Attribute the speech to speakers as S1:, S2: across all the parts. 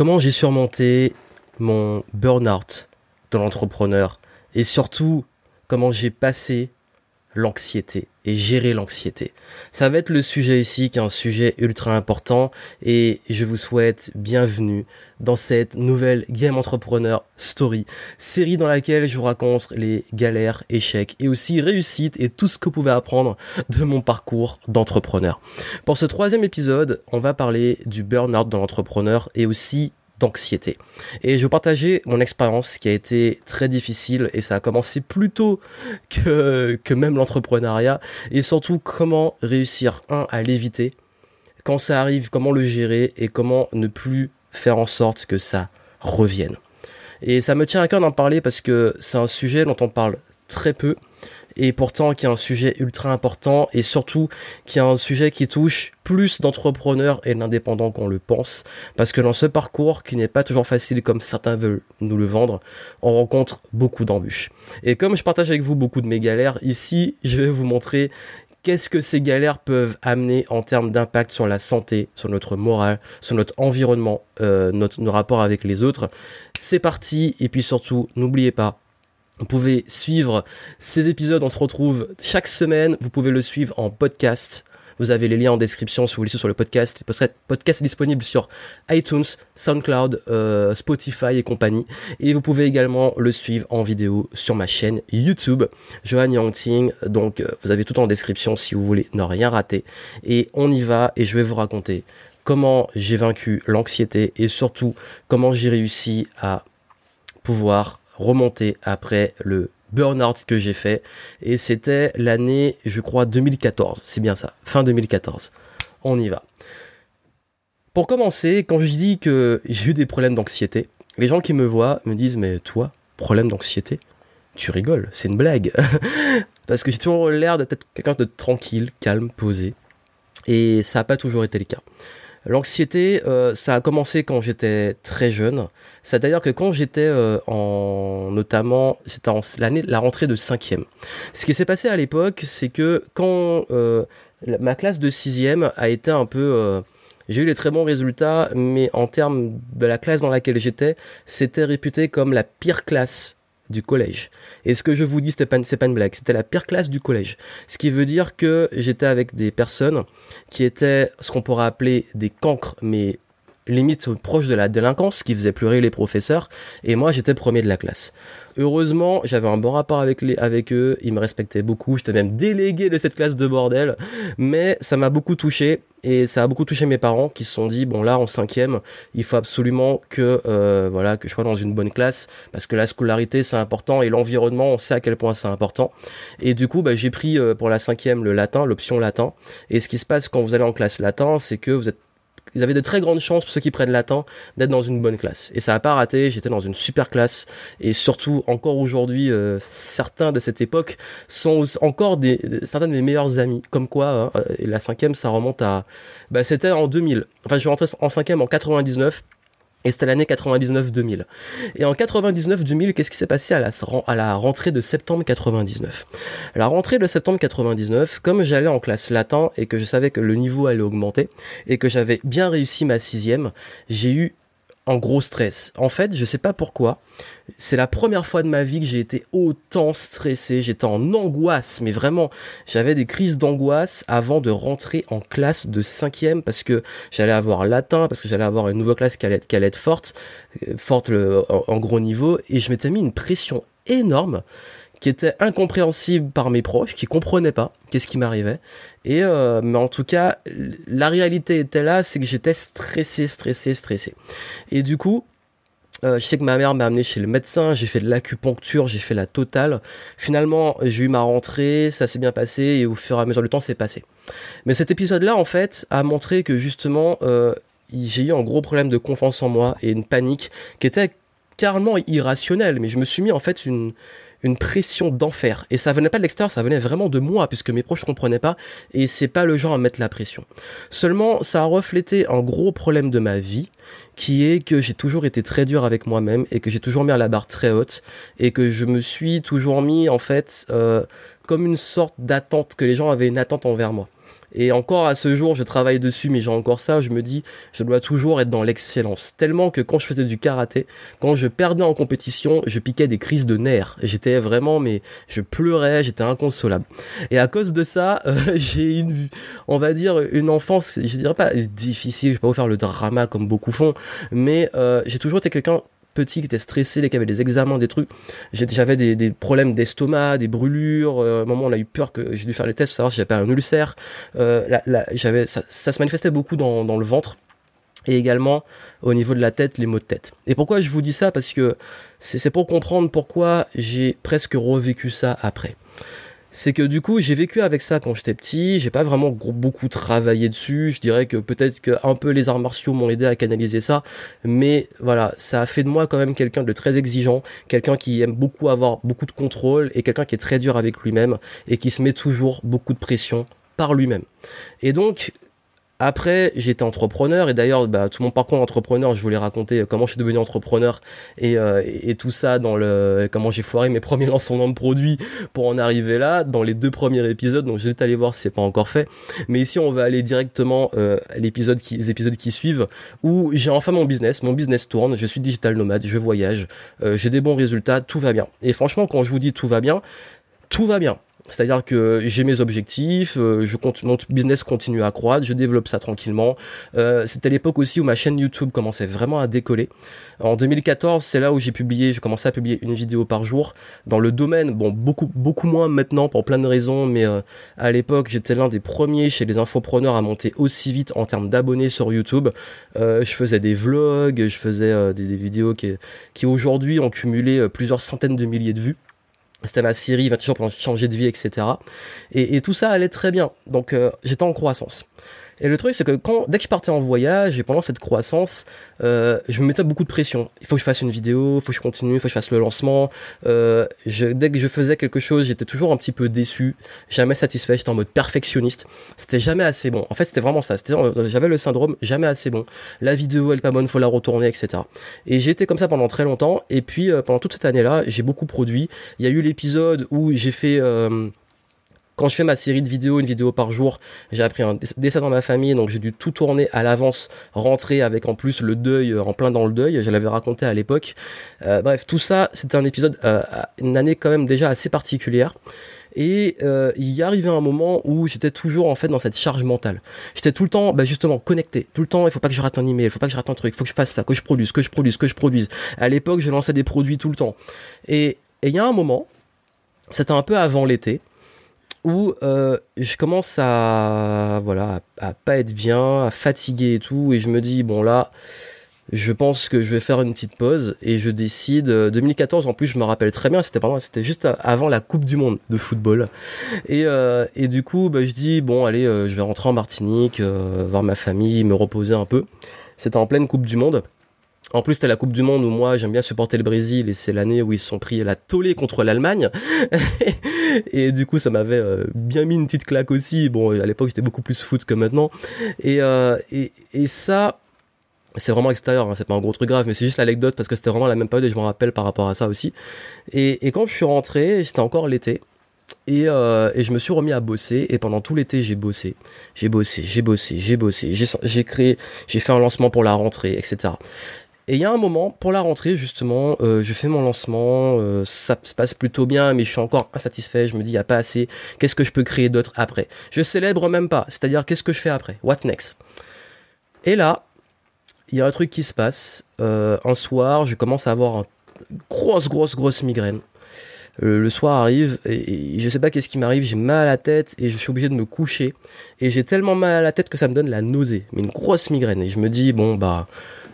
S1: comment j'ai surmonté mon burn-out de l'entrepreneur et surtout comment j'ai passé l'anxiété et gérer l'anxiété. Ça va être le sujet ici qui est un sujet ultra important et je vous souhaite bienvenue dans cette nouvelle Game Entrepreneur Story, série dans laquelle je vous raconte les galères, échecs et aussi réussites et tout ce que vous pouvez apprendre de mon parcours d'entrepreneur. Pour ce troisième épisode, on va parler du burn-out dans l'entrepreneur et aussi d'anxiété. Et je vais partager mon expérience qui a été très difficile et ça a commencé plus tôt que, que même l'entrepreneuriat et surtout comment réussir, un, à l'éviter, quand ça arrive, comment le gérer et comment ne plus faire en sorte que ça revienne. Et ça me tient à cœur d'en parler parce que c'est un sujet dont on parle très peu et pourtant qui est un sujet ultra important et surtout qui est un sujet qui touche plus d'entrepreneurs et d'indépendants qu'on le pense parce que dans ce parcours qui n'est pas toujours facile comme certains veulent nous le vendre, on rencontre beaucoup d'embûches. Et comme je partage avec vous beaucoup de mes galères, ici je vais vous montrer qu'est-ce que ces galères peuvent amener en termes d'impact sur la santé, sur notre morale, sur notre environnement, euh, notre, nos rapports avec les autres. C'est parti, et puis surtout, n'oubliez pas, vous pouvez suivre ces épisodes, on se retrouve chaque semaine, vous pouvez le suivre en podcast. Vous avez les liens en description si vous voulez sur le podcast. Le podcast disponible sur iTunes, SoundCloud, euh, Spotify et compagnie. Et vous pouvez également le suivre en vidéo sur ma chaîne YouTube, Johan Yangting. Donc euh, vous avez tout en description si vous voulez ne rien rater. Et on y va et je vais vous raconter comment j'ai vaincu l'anxiété et surtout comment j'ai réussi à pouvoir remonter après le burn-out que j'ai fait. Et c'était l'année, je crois, 2014. C'est bien ça, fin 2014. On y va. Pour commencer, quand je dis que j'ai eu des problèmes d'anxiété, les gens qui me voient me disent Mais toi, problème d'anxiété? Tu rigoles, c'est une blague. Parce que j'ai toujours l'air d'être quelqu'un de tranquille, calme, posé. Et ça n'a pas toujours été le cas. L'anxiété, euh, ça a commencé quand j'étais très jeune. C'est-à-dire que quand j'étais euh, en, notamment, c'était en l'année, la rentrée de cinquième. Ce qui s'est passé à l'époque, c'est que quand euh, ma classe de sixième a été un peu j'ai eu des très bons résultats, mais en termes de la classe dans laquelle j'étais, c'était réputé comme la pire classe du collège. Et ce que je vous dis, c'est pas, pas une blague, c'était la pire classe du collège. Ce qui veut dire que j'étais avec des personnes qui étaient ce qu'on pourrait appeler des cancres, mais limite proche de la délinquance, qui faisait pleurer les professeurs, et moi j'étais premier de la classe. Heureusement, j'avais un bon rapport avec, les, avec eux, ils me respectaient beaucoup, j'étais même délégué de cette classe de bordel, mais ça m'a beaucoup touché, et ça a beaucoup touché mes parents qui se sont dit, bon là en cinquième, il faut absolument que, euh, voilà, que je sois dans une bonne classe, parce que la scolarité c'est important, et l'environnement, on sait à quel point c'est important. Et du coup, bah, j'ai pris euh, pour la cinquième le latin, l'option latin, et ce qui se passe quand vous allez en classe latin, c'est que vous êtes ils avaient de très grandes chances pour ceux qui prennent latin d'être dans une bonne classe. Et ça n'a pas raté, j'étais dans une super classe. Et surtout, encore aujourd'hui, euh, certains de cette époque sont encore des, certains de mes meilleurs amis. Comme quoi, hein, euh, et la cinquième, ça remonte à... Bah, c'était en 2000. Enfin, je suis rentré en cinquième en 99. Et c'était l'année 99-2000. Et en 99-2000, qu'est-ce qui s'est passé à la, à la rentrée de septembre 99 La rentrée de septembre 99, comme j'allais en classe latin et que je savais que le niveau allait augmenter et que j'avais bien réussi ma sixième, j'ai eu en gros stress. En fait, je sais pas pourquoi. C'est la première fois de ma vie que j'ai été autant stressé. J'étais en angoisse, mais vraiment, j'avais des crises d'angoisse avant de rentrer en classe de cinquième parce que j'allais avoir latin, parce que j'allais avoir une nouvelle classe qui allait, être forte, euh, forte en gros niveau, et je m'étais mis une pression énorme qui était incompréhensible par mes proches, qui comprenaient pas qu'est-ce qui m'arrivait. Et euh, mais en tout cas, la réalité était là, c'est que j'étais stressé, stressé, stressé. Et du coup, euh, je sais que ma mère m'a amené chez le médecin, j'ai fait de l'acupuncture, j'ai fait la totale. Finalement, j'ai eu ma rentrée, ça s'est bien passé et au fur et à mesure du temps, c'est passé. Mais cet épisode-là, en fait, a montré que justement, euh, j'ai eu un gros problème de confiance en moi et une panique qui était carrément irrationnelle. Mais je me suis mis en fait une une pression d'enfer. Et ça venait pas de l'extérieur, ça venait vraiment de moi, puisque mes proches comprenaient pas, et c'est pas le genre à mettre la pression. Seulement, ça a reflété un gros problème de ma vie, qui est que j'ai toujours été très dur avec moi-même, et que j'ai toujours mis à la barre très haute, et que je me suis toujours mis, en fait, euh, comme une sorte d'attente, que les gens avaient une attente envers moi. Et encore à ce jour, je travaille dessus, mais j'ai encore ça. Je me dis, je dois toujours être dans l'excellence. Tellement que quand je faisais du karaté, quand je perdais en compétition, je piquais des crises de nerfs. J'étais vraiment, mais je pleurais, j'étais inconsolable. Et à cause de ça, euh, j'ai une, on va dire, une enfance, je dirais pas difficile. Je vais pas vous faire le drama comme beaucoup font, mais euh, j'ai toujours été quelqu'un petit qui était stressé, qui avait des examens, des trucs. J'avais des, problèmes d'estomac, des brûlures. Euh, à un moment, on a eu peur que j'ai dû faire les tests pour savoir si j'avais un ulcère. Euh, ça, se manifestait beaucoup dans le ventre et également au niveau de la tête, les maux de tête. Et pourquoi je vous dis ça? Parce que c'est pour comprendre pourquoi j'ai presque revécu ça après c'est que du coup j'ai vécu avec ça quand j'étais petit, j'ai pas vraiment beaucoup travaillé dessus, je dirais que peut-être que un peu les arts martiaux m'ont aidé à canaliser ça, mais voilà, ça a fait de moi quand même quelqu'un de très exigeant, quelqu'un qui aime beaucoup avoir beaucoup de contrôle et quelqu'un qui est très dur avec lui-même et qui se met toujours beaucoup de pression par lui-même. Et donc après, j'étais entrepreneur et d'ailleurs, bah, tout mon parcours d'entrepreneur, je voulais raconter comment je suis devenu entrepreneur et, euh, et tout ça dans le comment j'ai foiré mes premiers lancements de produits pour en arriver là dans les deux premiers épisodes. Donc, je vais aller voir si c'est pas encore fait. Mais ici, on va aller directement euh, l'épisode qui, les épisodes qui suivent où j'ai enfin mon business, mon business tourne, je suis digital nomade, je voyage, euh, j'ai des bons résultats, tout va bien. Et franchement, quand je vous dis tout va bien, tout va bien. C'est-à-dire que j'ai mes objectifs, euh, je mon business continue à croître, je développe ça tranquillement. Euh, C'était l'époque aussi où ma chaîne YouTube commençait vraiment à décoller. En 2014, c'est là où j'ai publié, j'ai commencé à publier une vidéo par jour dans le domaine, bon beaucoup beaucoup moins maintenant pour plein de raisons, mais euh, à l'époque j'étais l'un des premiers chez les infopreneurs à monter aussi vite en termes d'abonnés sur YouTube. Euh, je faisais des vlogs, je faisais des, vidéos qui aujourd'hui ont cumulé plusieurs centaines de milliers de vues c'était ma série, 20 jours pour changer de vie, etc. Et, et tout ça allait très bien. Donc euh, j'étais en croissance. Et le truc, c'est que quand, dès que je partais en voyage et pendant cette croissance, euh, je me mettais beaucoup de pression. Il faut que je fasse une vidéo, il faut que je continue, il faut que je fasse le lancement. Euh, je, dès que je faisais quelque chose, j'étais toujours un petit peu déçu, jamais satisfait. J'étais en mode perfectionniste. C'était jamais assez bon. En fait, c'était vraiment ça. C'était, j'avais le syndrome jamais assez bon. La vidéo, elle est pas bonne, faut la retourner, etc. Et j'ai été comme ça pendant très longtemps. Et puis euh, pendant toute cette année-là, j'ai beaucoup produit. Il y a eu l'épisode où j'ai fait euh, quand je fais ma série de vidéos, une vidéo par jour, j'ai appris un dessin dans ma famille, donc j'ai dû tout tourner à l'avance, rentrer avec en plus le deuil euh, en plein dans le deuil. Je l'avais raconté à l'époque. Euh, bref, tout ça, c'était un épisode, euh, une année quand même déjà assez particulière. Et euh, il y arrivait un moment où j'étais toujours en fait dans cette charge mentale. J'étais tout le temps, bah, justement, connecté. Tout le temps, il faut pas que je rate un email, il faut pas que je rate un truc, il faut que je fasse ça, que je produise, que je produise, que je produise. À l'époque, je lançais des produits tout le temps. Et il y a un moment, c'était un peu avant l'été, où euh, je commence à voilà à, pas être bien, à fatiguer et tout, et je me dis bon là, je pense que je vais faire une petite pause et je décide. 2014 euh, en plus, je me rappelle très bien, c'était c'était juste avant la Coupe du Monde de football, et euh, et du coup bah, je dis bon allez, je vais rentrer en Martinique, voir ma famille, me reposer un peu. C'était en pleine Coupe du Monde. En plus, c'était la Coupe du Monde où moi j'aime bien supporter le Brésil et c'est l'année où ils sont pris la tollée contre l'Allemagne. et du coup, ça m'avait euh, bien mis une petite claque aussi. Bon, à l'époque, j'étais beaucoup plus foot que maintenant. Et, euh, et, et ça, c'est vraiment extérieur, hein, c'est pas un gros truc grave, mais c'est juste l'anecdote parce que c'était vraiment la même période et je me rappelle par rapport à ça aussi. Et, et quand je suis rentré, c'était encore l'été. Et, euh, et, je me suis remis à bosser et pendant tout l'été j'ai bossé, j'ai bossé, j'ai bossé, j'ai bossé, j'ai créé, j'ai fait un lancement pour la rentrée, etc. Et il y a un moment, pour la rentrée justement, euh, je fais mon lancement, euh, ça se passe plutôt bien, mais je suis encore insatisfait, je me dis, il n'y a pas assez, qu'est-ce que je peux créer d'autre après? Je célèbre même pas, c'est-à-dire qu'est-ce que je fais après? What next? Et là, il y a un truc qui se passe. Euh, un soir, je commence à avoir une grosse, grosse, grosse migraine. Le, soir arrive et, et je sais pas qu'est-ce qui m'arrive, j'ai mal à la tête et je suis obligé de me coucher. Et j'ai tellement mal à la tête que ça me donne la nausée, mais une grosse migraine. Et je me dis, bon, bah,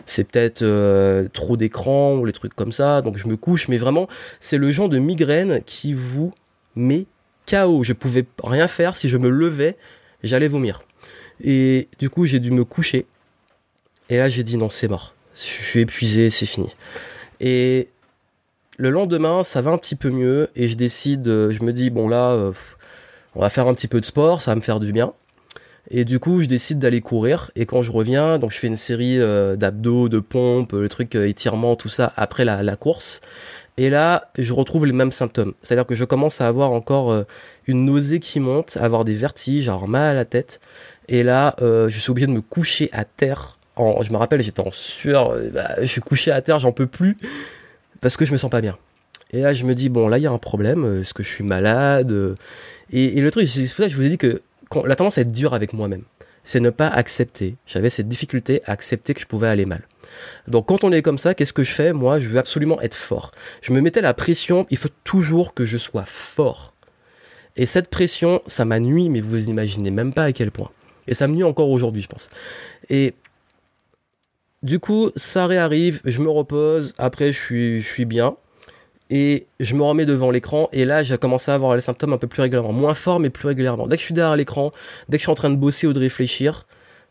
S1: c'est peut-être euh, trop d'écran ou les trucs comme ça, donc je me couche, mais vraiment, c'est le genre de migraine qui vous met KO. Je pouvais rien faire, si je me levais, j'allais vomir. Et du coup, j'ai dû me coucher. Et là, j'ai dit non, c'est mort. Je suis épuisé, c'est fini. Et le lendemain, ça va un petit peu mieux et je décide, je me dis bon là, euh, on va faire un petit peu de sport, ça va me faire du bien. Et du coup, je décide d'aller courir. Et quand je reviens, donc je fais une série euh, d'abdos, de pompes, le truc euh, étirement, tout ça après la, course. Et là, je retrouve les mêmes symptômes. C'est-à-dire que je commence à avoir encore euh, une nausée qui monte, avoir des vertiges, avoir mal à la tête. Et là, euh, je suis obligé de me coucher à terre. je me rappelle, j'étais en sueur. Euh, bah, je suis couché à terre, j'en peux plus. Parce que je me sens pas bien. Et là, je me dis, bon, là, il y a un problème. Est-ce que je suis malade et, le truc, c'est pour ça que je vous ai dit que la tendance à être dur avec moi-même c'est ne pas accepter. J'avais cette difficulté à accepter que je pouvais aller mal. Donc quand on est comme ça, qu'est-ce que je fais? Moi, je veux absolument être fort. Je me mettais la pression, il faut toujours que je sois fort. Et cette pression, ça m'a nuit, mais vous imaginez même pas à quel point. Et ça me nuit encore aujourd'hui, je pense. Et du coup, ça réarrive, je me repose, après je suis, je suis bien et je me remets devant l'écran et là j'ai commencé à avoir les symptômes un peu plus régulièrement, moins fort mais plus régulièrement. Dès que je suis derrière l'écran, dès que je suis en train de bosser ou de réfléchir,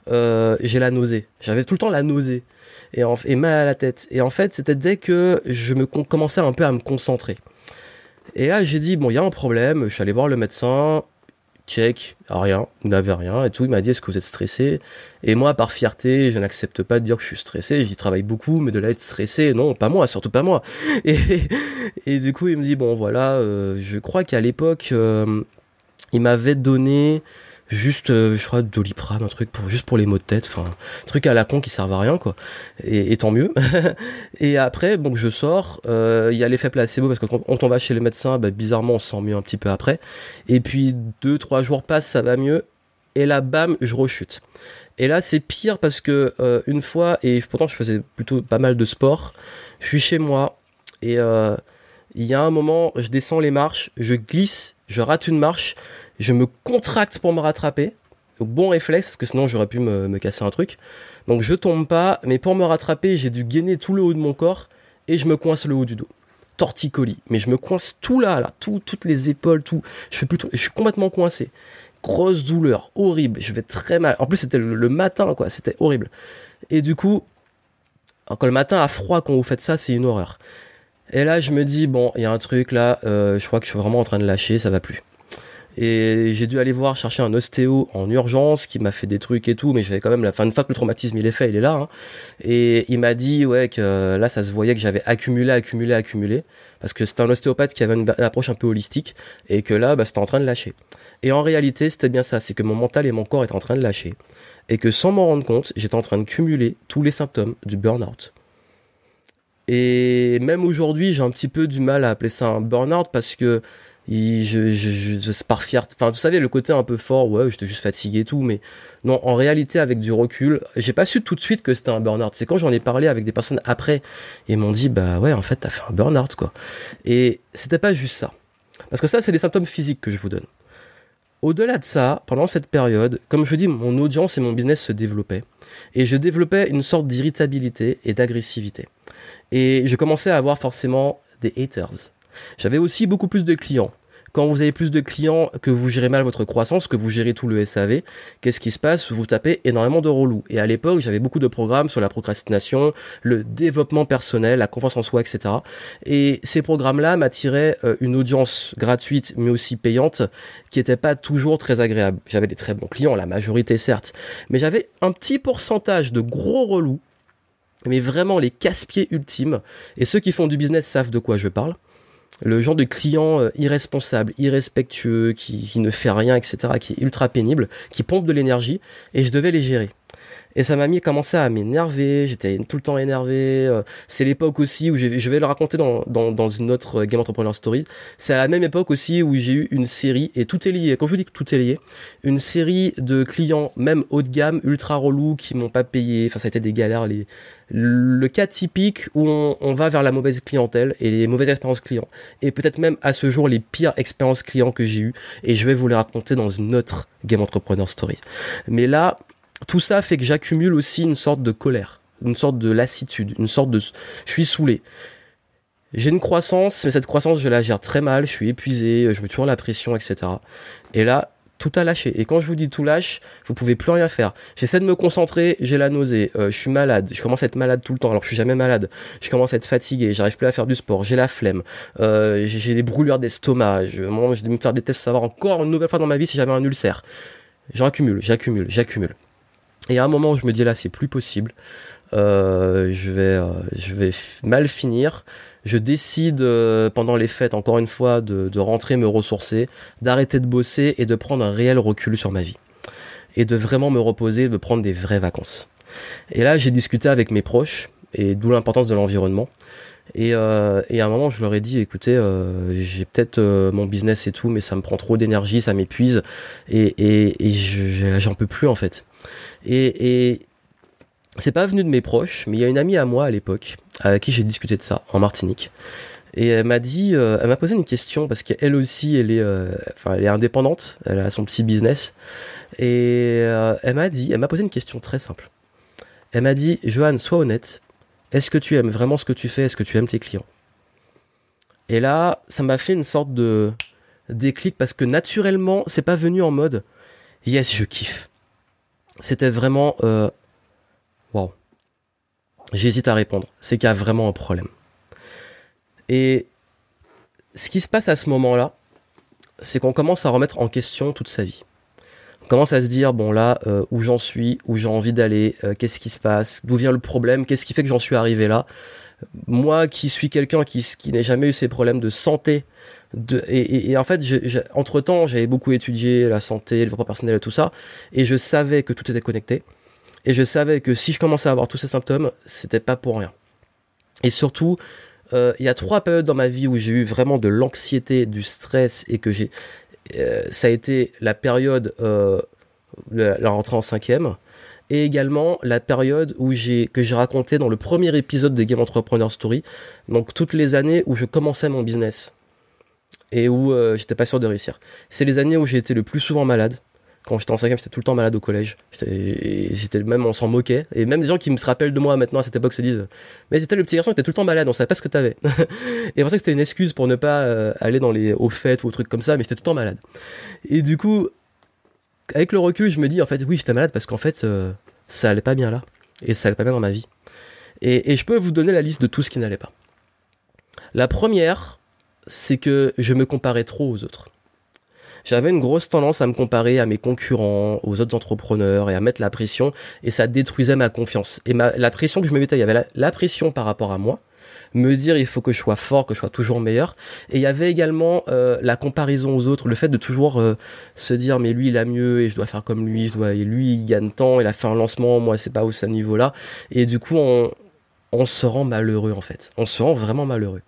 S1: euh, j'ai la nausée. J'avais tout le temps la nausée et, et, mal à la tête. Et en fait c'était dès que je me commençais un peu à me concentrer. Et là j'ai dit bon il y a un problème, je suis allé voir le médecin, check, rien, vous n'avez rien et tout. Il m'a dit est-ce que vous êtes stressé? Et moi, par fierté, je n'accepte pas de dire que je suis stressé. J'y travaille beaucoup, mais de là être stressé, non, pas moi, surtout pas moi. Et, et du coup, il me dit bon voilà, euh, je crois qu'à l'époque, euh, il m'avait donné juste euh, je crois doliprane un truc pour juste pour les maux de tête enfin truc à la con qui servent à rien quoi. Et, tant mieux. Et après donc je sors euh, il y a l'effet placebo parce que quand, on va chez le médecin bah, bizarrement on se sent mieux un petit peu après. Et puis deux trois jours passent ça va mieux. Et là bam je rechute. Et là c'est pire parce que euh, une fois et pourtant je faisais plutôt pas mal de sport je suis chez moi. Et il y a un moment je descends les marches je glisse je rate une marche je me contracte pour me rattraper, au bon réflexe, parce que sinon j'aurais pu me, casser un truc. Donc je tombe pas, mais pour me rattraper, j'ai dû gainer tout le haut de mon corps et je me coince le haut du dos. Torticolis, mais je me coince tout là, là, tout, toutes les épaules, tout. Je fais plutôt, je suis complètement coincé. Grosse douleur, horrible, je vais très mal. En plus c'était le, matin, quoi, c'était horrible. Et du coup, quand le matin a froid quand vous faites ça, c'est une horreur. Et là, je me dis bon, il y a un truc là, euh, je crois que je suis vraiment en train de lâcher, ça va plus. Et j'ai dû aller voir chercher un ostéo en urgence qui m'a fait des trucs et tout, mais j'avais quand même la fin une fois que le traumatisme il est fait, il est là. Hein. Et il m'a dit ouais que là ça se voyait que j'avais accumulé, accumulé, accumulé, parce que c'était un ostéopathe qui avait une, approche un peu holistique et que là bah, c'était en train de lâcher. Et en réalité c'était bien ça, c'est que mon mental et mon corps étaient en train de lâcher et que sans m'en rendre compte j'étais en train de cumuler tous les symptômes du burn-out. Et même aujourd'hui j'ai un petit peu du mal à appeler ça un burn-out parce que je, je, je, par fierté. Enfin, vous savez, le côté un peu fort, ouais, j'étais juste fatigué et tout, mais non, en réalité, avec du recul, j'ai pas su tout de suite que c'était un burn-out. C'est quand j'en ai parlé avec des personnes après, et m'ont dit, bah ouais, en fait, t'as fait un burn-out, quoi. Et c'était pas juste ça. Parce que ça, c'est les symptômes physiques que je vous donne. Au-delà de ça, pendant cette période, comme je dis, mon audience et mon business se développaient. Et je développais une sorte d'irritabilité et d'agressivité. Et je commençais à avoir forcément des haters j'avais aussi beaucoup plus de clients. Quand vous avez plus de clients, que vous gérez mal votre croissance, que vous gérez tout le SAV, qu'est-ce qui se passe? Vous tapez énormément de relous. Et à l'époque, j'avais beaucoup de programmes sur la procrastination, le développement personnel, la confiance en soi, etc. Et ces programmes-là m'attiraient euh, une audience gratuite, mais aussi payante, qui n'était pas toujours très agréable. J'avais des très bons clients, la majorité certes, mais j'avais un petit pourcentage de gros relous mais vraiment les casse-pieds ultimes. Et ceux qui font du business savent de quoi je parle le genre de client euh, irresponsable, irrespectueux, qui, qui, ne fait rien, etc., qui est ultra pénible, qui pompe de l'énergie, et je devais les gérer. Et ça m'a mis commencé à m'énerver, j'étais tout le temps énervé. Euh, c'est l'époque aussi où je vais le raconter dans, dans, dans, une autre Game Entrepreneur Story. C'est à la même époque aussi où j'ai eu une série, et tout est lié, quand je vous dis que tout est lié, une série de clients, même haut de gamme, ultra relous, qui m'ont pas payé, enfin ça a été des galères. Le cas typique où on, on va vers la mauvaise clientèle et les mauvaises expériences clients. Et peut-être même à ce jour les pires expériences clients que j'ai eues. Et je vais vous les raconter dans une autre Game Entrepreneur Story. Mais là, tout ça fait que j'accumule aussi une sorte de colère, une sorte de lassitude, une sorte de... Je suis saoulé. J'ai une croissance, mais cette croissance, je la gère très mal, je suis épuisé, je me toujours la pression, etc. Et là, tout a lâché. Et quand je vous dis tout lâche, vous pouvez plus rien faire. J'essaie de me concentrer, j'ai la nausée, euh, je suis malade, je commence à être malade tout le temps, alors je suis jamais malade. Je commence à être fatigué, j'arrive plus à faire du sport, j'ai la flemme, euh, j'ai des brûlures d'estomac, je, je vais me faire des tests, savoir encore une nouvelle fois dans ma vie si j'avais un ulcère. J'accumule, j'accumule, j'accumule. Et à un moment, je me dis là, c'est plus possible. je vais, je vais mal finir. Je décide pendant les fêtes, encore une fois, de, de rentrer me ressourcer, d'arrêter de bosser et de prendre un réel recul sur ma vie. Et de vraiment me reposer, de prendre des vraies vacances. Et là, j'ai discuté avec mes proches, et d'où l'importance de l'environnement. Et, euh, et, à un moment, je leur ai dit, écoutez, euh, j'ai peut-être euh, mon business et tout, mais ça me prend trop d'énergie, ça m'épuise, et, j'en peux plus en fait. Et, et c'est pas venu de mes proches, mais il y a une amie à moi à l'époque, avec qui j'ai discuté de ça, en Martinique. Et elle m'a dit, elle m'a posé une question parce qu'elle aussi, elle est, enfin, elle est indépendante, elle a son petit business, et elle m'a dit, elle m'a posé une question très simple. Elle m'a dit, Johan, sois honnête, est-ce que tu aimes vraiment ce que tu fais? Est-ce que tu aimes tes clients? Et là, ça m'a fait une sorte de déclic parce que naturellement, c'est pas venu en mode yes, je kiffe. C'était vraiment euh, wow. J'hésite à répondre. C'est qu'il y a vraiment un problème. Et ce qui se passe à ce moment-là, c'est qu'on commence à remettre en question toute sa vie commence à se dire bon là euh, où j'en suis, où j'ai envie d'aller, euh, qu'est-ce qui se passe, d'où vient le problème, qu'est-ce qui fait que j'en suis arrivé là. Moi qui suis quelqu'un qui, qui n'a jamais eu ces problèmes de santé, de, et, en fait, entre temps, j'avais beaucoup étudié la santé, le développement personnel et tout ça, et je savais que tout était connecté, et je savais que si je commençais à avoir tous ces symptômes, c'était pas pour rien. Et surtout, euh, il y a trois périodes dans ma vie où j'ai eu vraiment de l'anxiété, du stress, et que j'ai ça a été la période euh, la rentrée en cinquième et également la période que j'ai raconté dans le premier épisode de Game Entrepreneur Story donc toutes les années où je commençais mon business et où euh, j'étais pas sûr de réussir. C'est les années où j'ai été le plus souvent malade quand j'étais en cinquième, j'étais tout le temps malade au collège. J'étais même, on s'en moquait. Et même des gens qui me se rappellent de moi maintenant à cette époque se disent, mais c'était le petit garçon qui était tout le temps malade, on savait pas ce que t'avais. et pour ça que c'était une excuse pour ne pas euh, aller dans les, aux fêtes ou aux trucs comme ça, mais j'étais tout le temps malade. Et du coup, avec le recul, je me dis, en fait, oui, j'étais malade parce qu'en fait, euh, ça allait pas bien là. Et ça allait pas bien dans ma vie. Et je peux vous donner la liste de tout ce qui n'allait pas. La première, c'est que je me comparais trop aux autres j'avais une grosse tendance à me comparer à mes concurrents, aux autres entrepreneurs et à mettre la pression et ça détruisait ma confiance. Et la pression que je me mettais, il y avait la, pression par rapport à moi, me dire il faut que je sois fort, que je sois toujours meilleur. Et il y avait également euh, la comparaison aux autres, le fait de toujours euh, se dire mais lui il a mieux et je dois faire comme lui, je dois, et lui il gagne tant, il a fait un lancement, moi c'est pas au ce niveau-là. Et du coup on, on se rend malheureux en fait, on se rend vraiment malheureux.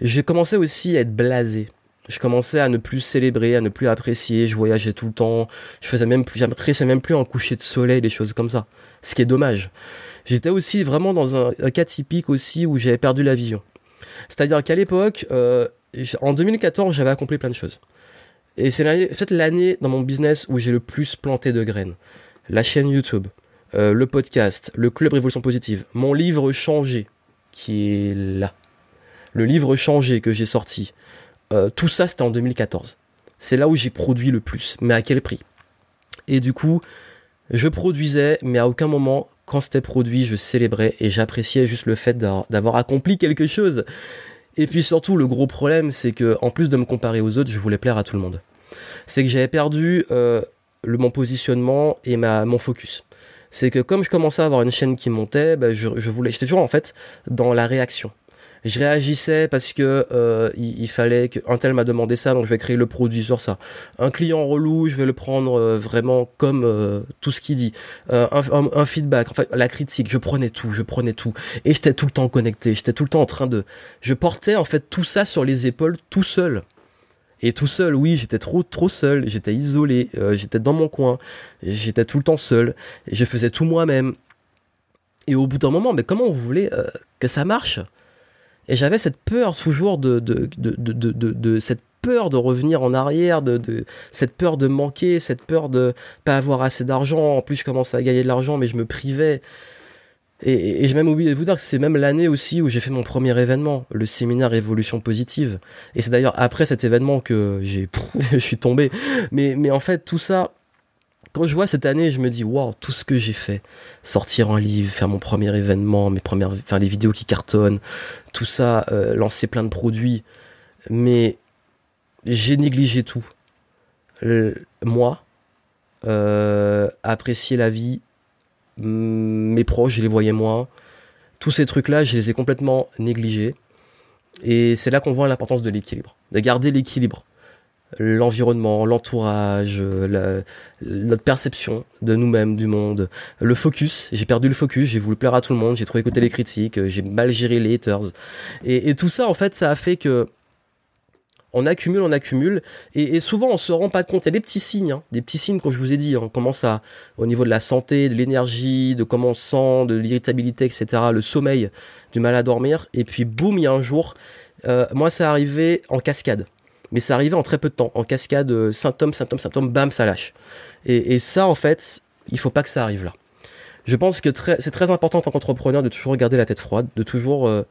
S1: J'ai commencé aussi à être blasé je commençais à ne plus célébrer, à ne plus apprécier, je voyageais tout le temps, je faisais même plus, j'appréciais même plus un coucher de soleil, des choses comme ça. Ce qui est dommage. J'étais aussi vraiment dans un, cas typique aussi où j'avais perdu la vision. C'est-à-dire qu'à l'époque, euh, en 2014, j'avais accompli plein de choses. Et c'est peut-être l'année dans mon business où j'ai le plus planté de graines. La chaîne YouTube, euh, le podcast, le club Révolution Positive, mon livre changé, qui est là. Le livre changé que j'ai sorti, euh, tout ça, c'était en 2014. C'est là où j'ai produit le plus. Mais à quel prix? Et du coup, je produisais, mais à aucun moment, quand c'était produit, je célébrais et j'appréciais juste le fait d'avoir accompli quelque chose. Et puis surtout, le gros problème, c'est que en plus de me comparer aux autres, je voulais plaire à tout le monde. C'est que j'avais perdu euh, mon positionnement et mon focus. C'est que comme je commençais à avoir une chaîne qui montait, bah, voulais, j'étais toujours en fait dans la réaction je réagissais parce que euh, il, fallait qu'un tel m'a demandé ça, donc je vais créer le produit sur ça. Un client relou, je vais le prendre euh, vraiment comme euh, tout ce qu'il dit. Un, un, feedback, enfin la critique, je prenais tout, je prenais tout, et j'étais tout le temps connecté, j'étais tout le temps en train de, je portais en fait tout ça sur les épaules tout seul. Et tout seul, oui, j'étais trop trop seul, j'étais isolé, j'étais dans mon coin, j'étais tout le temps seul, et je faisais tout moi-même. Et au bout d'un moment, mais comment vous voulez que ça marche? Et j'avais cette peur toujours de, de, de, de, cette peur de revenir en arrière, de, de, cette peur de manquer, cette peur de pas avoir assez d'argent. En plus, je commençais à gagner de l'argent, mais je me privais. Et, et j'ai même oublié de vous dire que c'est même l'année aussi où j'ai fait mon premier événement, le séminaire Évolution Positive. Et c'est d'ailleurs après cet événement que j'ai, je suis tombé. Mais, mais en fait, tout ça, quand je vois cette année, je me dis waouh, tout ce que j'ai fait, sortir un livre, faire mon premier événement, mes premières, faire les vidéos qui cartonnent, tout ça, euh, lancer plein de produits, mais j'ai négligé tout. moi, euh, apprécier la vie, mes proches, je les voyais moins. Tous ces trucs-là, je les ai complètement négligés. Et c'est là qu'on voit l'importance de l'équilibre, de garder l'équilibre. L'environnement, l'entourage, notre perception de nous-mêmes, du monde, le focus. J'ai perdu le focus, j'ai voulu plaire à tout le monde, j'ai trop écouté les critiques, j'ai mal géré les haters. Et, tout ça, en fait, ça a fait que on accumule, on accumule, et, souvent on se rend pas compte. Il y a des petits signes, hein, des petits signes comme je vous ai dit. On commence à, au niveau de la santé, de l'énergie, de comment on sent, de l'irritabilité, etc., le sommeil, du mal à dormir, et puis boum, il y a un jour, euh, moi ça arrivait en cascade, mais ça arrivait en très peu de temps, en cascade, euh, symptômes, symptômes, symptômes, bam, ça lâche. Et, ça, en fait, il faut pas que ça arrive là. Je pense que c'est très important en tant qu'entrepreneur de toujours garder la tête froide, de toujours euh,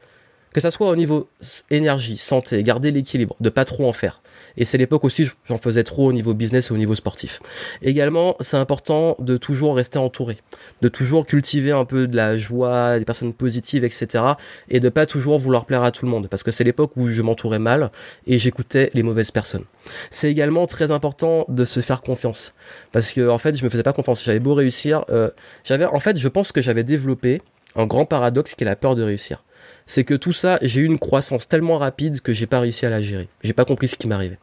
S1: que ça soit au niveau énergie, santé, garder l'équilibre, de pas trop en faire. Et c'est l'époque aussi, j'en faisais trop au niveau business et au niveau sportif. Également, c'est important de toujours rester entouré, de toujours cultiver un peu de la joie, des personnes positives, etc. Et de pas toujours vouloir plaire à tout le monde, parce que c'est l'époque où je m'entourais mal et j'écoutais les mauvaises personnes. C'est également très important de se faire confiance, parce que en fait, je me faisais pas confiance. J'avais beau réussir, euh, j'avais, en fait, je pense que j'avais développé un grand paradoxe qui est la peur de réussir c'est que tout ça, j'ai eu une croissance tellement rapide que j'ai pas réussi à la gérer. J'ai pas compris ce qui m'arrivait.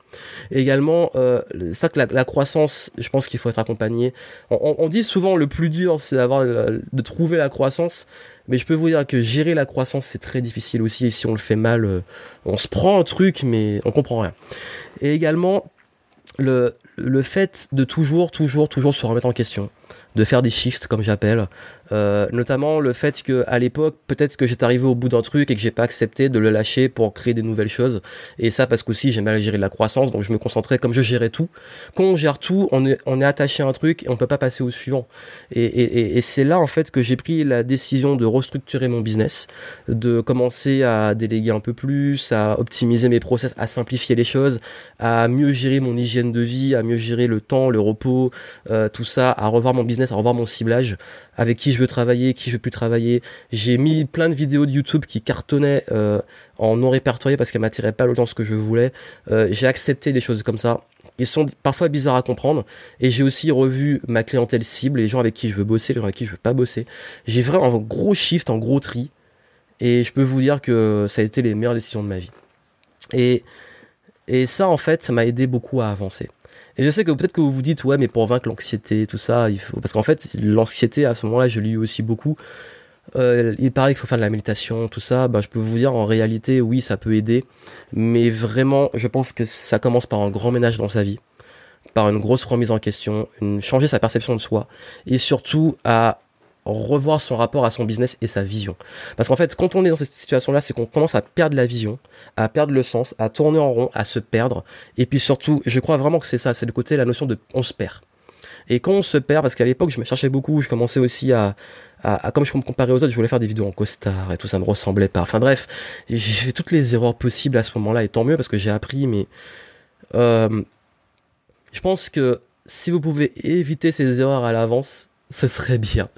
S1: Également, euh, ça que la, croissance, je pense qu'il faut être accompagné. On, dit souvent le plus dur, c'est d'avoir de trouver la croissance, mais je peux vous dire que gérer la croissance, c'est très difficile aussi. Et si on le fait mal, euh, on se prend un truc, mais on comprend rien. Et également, le, le fait de toujours, toujours, toujours se remettre en question, de faire des shifts comme j'appelle, euh, notamment le fait que à l'époque peut-être que j'étais arrivé au bout d'un truc et que j'ai pas accepté de le lâcher pour créer des nouvelles choses. Et ça parce qu'aussi j'ai mal géré la croissance donc je me concentrais comme je gérais tout. Quand on gère tout on est attaché à un truc et on peut pas passer au suivant. Et c'est là en fait que j'ai pris la décision de restructurer mon business de commencer à déléguer un peu plus à optimiser mes process à simplifier les choses à mieux gérer mon hygiène de vie à mieux gérer le temps le repos euh, tout ça à revoir mon business à revoir mon ciblage avec qui je veux travailler, qui je veux plus travailler. J'ai mis plein de vidéos de YouTube qui cartonnaient euh, en non répertorié parce qu'elles m'attiraient pas l'audience que je voulais. Euh, j'ai accepté des choses comme ça. Ils sont parfois bizarres à comprendre. Et j'ai aussi revu ma clientèle cible, les gens avec qui je veux bosser, les gens avec qui je veux pas bosser. J'ai vraiment un gros shift, un gros tri. Et je peux vous dire que ça a été les meilleures décisions de ma vie. Et, et ça, en fait, ça m'a aidé beaucoup à avancer. Et je sais que peut-être que vous vous dites, ouais, mais pour vaincre l'anxiété, tout ça, il faut. Parce qu'en fait, l'anxiété, à ce moment-là, je l'ai eu aussi beaucoup. Euh, il paraît qu'il faut faire de la méditation, tout ça. Bah, je peux vous dire, en réalité, oui, ça peut aider. Mais vraiment, je pense que ça commence par un grand ménage dans sa vie. Par une grosse remise en question, changer sa perception de soi. Et surtout, à revoir son rapport à son business et sa vision. Parce qu'en fait, quand on est dans cette situation-là, c'est qu'on commence à perdre la vision, à perdre le sens, à tourner en rond, à se perdre. Et puis surtout, je crois vraiment que c'est ça, c'est le côté, la notion de on se perd. Et quand on se perd, parce qu'à l'époque, je me cherchais beaucoup, je commençais aussi à, à, comme je me comparer aux autres, je voulais faire des vidéos en costard et tout, ça me ressemblait pas. Enfin bref, j'ai fait toutes les erreurs possibles à ce moment-là, et tant mieux parce que j'ai appris, mais euh, je pense que si vous pouvez éviter ces erreurs à l'avance, ce serait bien.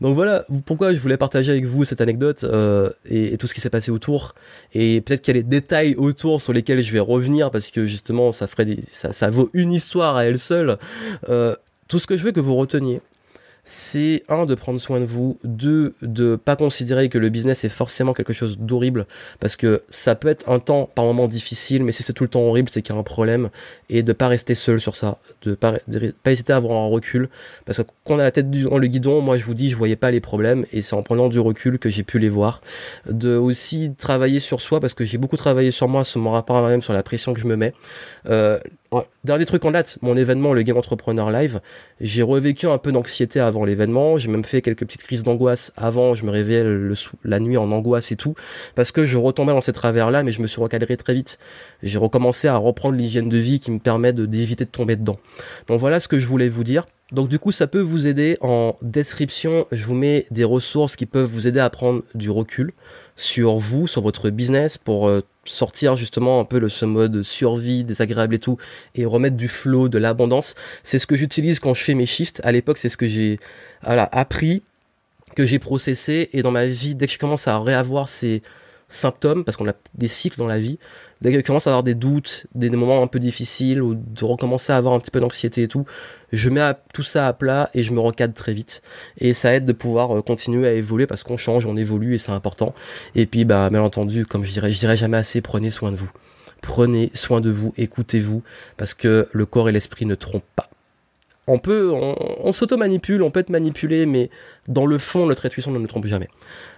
S1: Donc voilà pourquoi je voulais partager avec vous cette anecdote euh, et, tout ce qui s'est passé autour. Et peut-être qu'il y a des détails autour sur lesquels je vais revenir parce que justement ça ferait ça, ça vaut une histoire à elle seule. Euh, tout ce que je veux que vous reteniez, c'est un de prendre soin de vous, deux de pas considérer que le business est forcément quelque chose d'horrible parce que ça peut être un temps par moment difficile, mais si c'est tout le temps horrible, c'est qu'il y a un problème et de pas rester seul sur ça, de pas, pas hésiter à avoir un recul parce que quand on a la tête dans le guidon, moi je vous dis, je voyais pas les problèmes et c'est en prenant du recul que j'ai pu les voir. De aussi travailler sur soi parce que j'ai beaucoup travaillé sur moi, sur mon rapport à moi-même, sur la pression que je me mets. Euh, Dernier truc en date, mon événement, le Game Entrepreneur Live, j'ai revécu un peu d'anxiété avant l'événement, j'ai même fait quelques petites crises d'angoisse avant, je me réveillais la nuit en angoisse et tout, parce que je retombais dans ces travers-là, mais je me suis recadré très vite. J'ai recommencé à reprendre l'hygiène de vie qui me permet d'éviter de, de tomber dedans. Donc voilà ce que je voulais vous dire. Donc du coup, ça peut vous aider. En description, je vous mets des ressources qui peuvent vous aider à prendre du recul sur vous, sur votre business, pour euh, sortir justement un peu de ce mode survie désagréable et tout, et remettre du flow, de l'abondance. C'est ce que j'utilise quand je fais mes shifts. À l'époque, c'est ce que j'ai voilà, appris, que j'ai processé, et dans ma vie, dès que je commence à réavoir ces symptômes, parce qu'on a des cycles dans la vie, dès que commence à avoir des doutes, des, moments un peu difficiles, ou de recommencer à avoir un petit peu d'anxiété et tout, je mets tout ça à plat et je me recadre très vite. Et ça aide de pouvoir euh, continuer à évoluer parce qu'on change, on évolue et c'est important. Et puis, bah, bien entendu, comme je dirais, je dirais jamais assez, prenez soin de vous. Prenez soin de vous, écoutez-vous, parce que le corps et l'esprit ne trompent pas on peut, on, s'auto-manipule, on peut être manipulé, mais dans le fond, notre intuition ne nous trompe jamais.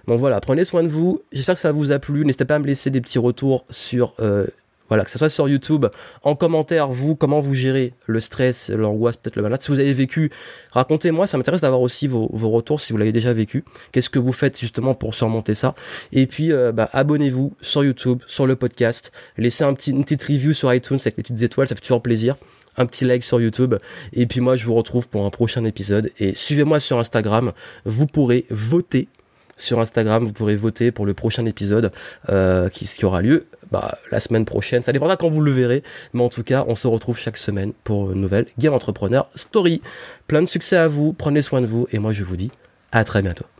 S1: Donc voilà, prenez soin de vous. J'espère que ça vous a plu. N'hésitez pas à me laisser des petits retours sur, euh, voilà, que ce soit sur YouTube, en commentaire, vous, comment vous gérez le stress, l'angoisse, peut-être le malade. Si vous avez vécu, racontez-moi. Ça m'intéresse d'avoir aussi vos, retours si vous l'avez déjà vécu. Qu'est-ce que vous faites justement pour surmonter ça? Et puis, euh, bah, abonnez-vous sur YouTube, sur le podcast. Laissez un petit, une petite review sur iTunes avec les petites étoiles, ça fait toujours plaisir un petit like sur YouTube. Et puis moi, je vous retrouve pour un prochain épisode. Et suivez-moi sur Instagram. Vous pourrez voter sur Instagram. Vous pourrez voter pour le prochain épisode euh, qui, qui, aura lieu bah, la semaine prochaine. Ça dépendra quand vous le verrez. Mais en tout cas, on se retrouve chaque semaine pour une nouvelle Game Entrepreneur Story. Plein de succès à vous. Prenez soin de vous. Et moi, je vous dis à très bientôt.